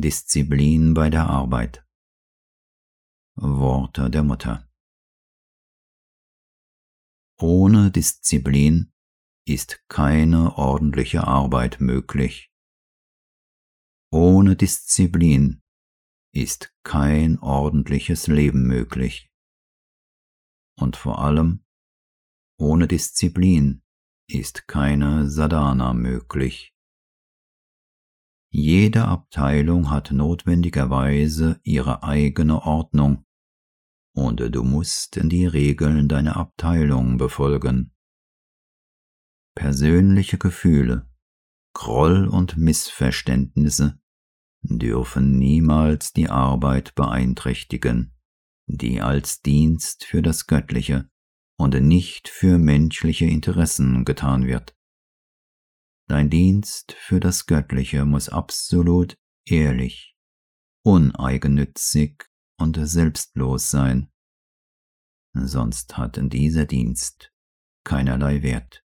Disziplin bei der Arbeit. Worte der Mutter. Ohne Disziplin ist keine ordentliche Arbeit möglich. Ohne Disziplin ist kein ordentliches Leben möglich. Und vor allem, ohne Disziplin ist keine Sadhana möglich. Jede Abteilung hat notwendigerweise ihre eigene Ordnung, und du musst die Regeln deiner Abteilung befolgen. Persönliche Gefühle, Groll und Missverständnisse dürfen niemals die Arbeit beeinträchtigen, die als Dienst für das Göttliche und nicht für menschliche Interessen getan wird. Dein Dienst für das Göttliche muss absolut ehrlich, uneigennützig und selbstlos sein, sonst hat dieser Dienst keinerlei Wert.